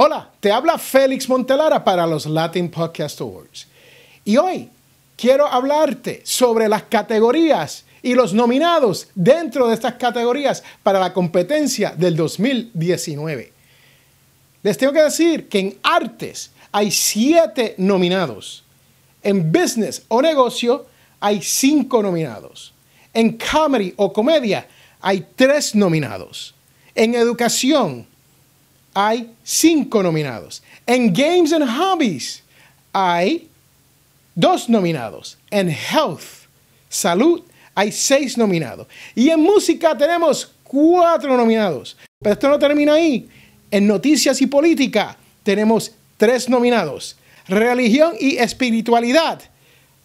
Hola, te habla Félix Montelara para los Latin Podcast Awards. Y hoy quiero hablarte sobre las categorías y los nominados dentro de estas categorías para la competencia del 2019. Les tengo que decir que en artes hay siete nominados. En business o negocio hay cinco nominados. En comedy o comedia hay tres nominados. En educación hay cinco nominados. En Games and Hobbies hay dos nominados. En Health, Salud, hay seis nominados. Y en música tenemos cuatro nominados. Pero esto no termina ahí. En Noticias y Política tenemos tres nominados. Religión y Espiritualidad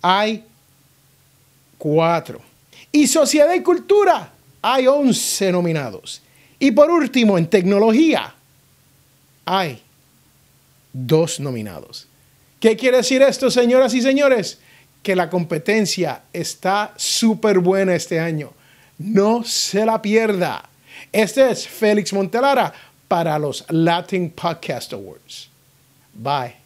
hay cuatro. Y Sociedad y Cultura hay once nominados. Y por último, en Tecnología hay dos nominados. ¿Qué quiere decir esto, señoras y señores? Que la competencia está súper buena este año. No se la pierda. Este es Félix Montelara para los Latin Podcast Awards. Bye.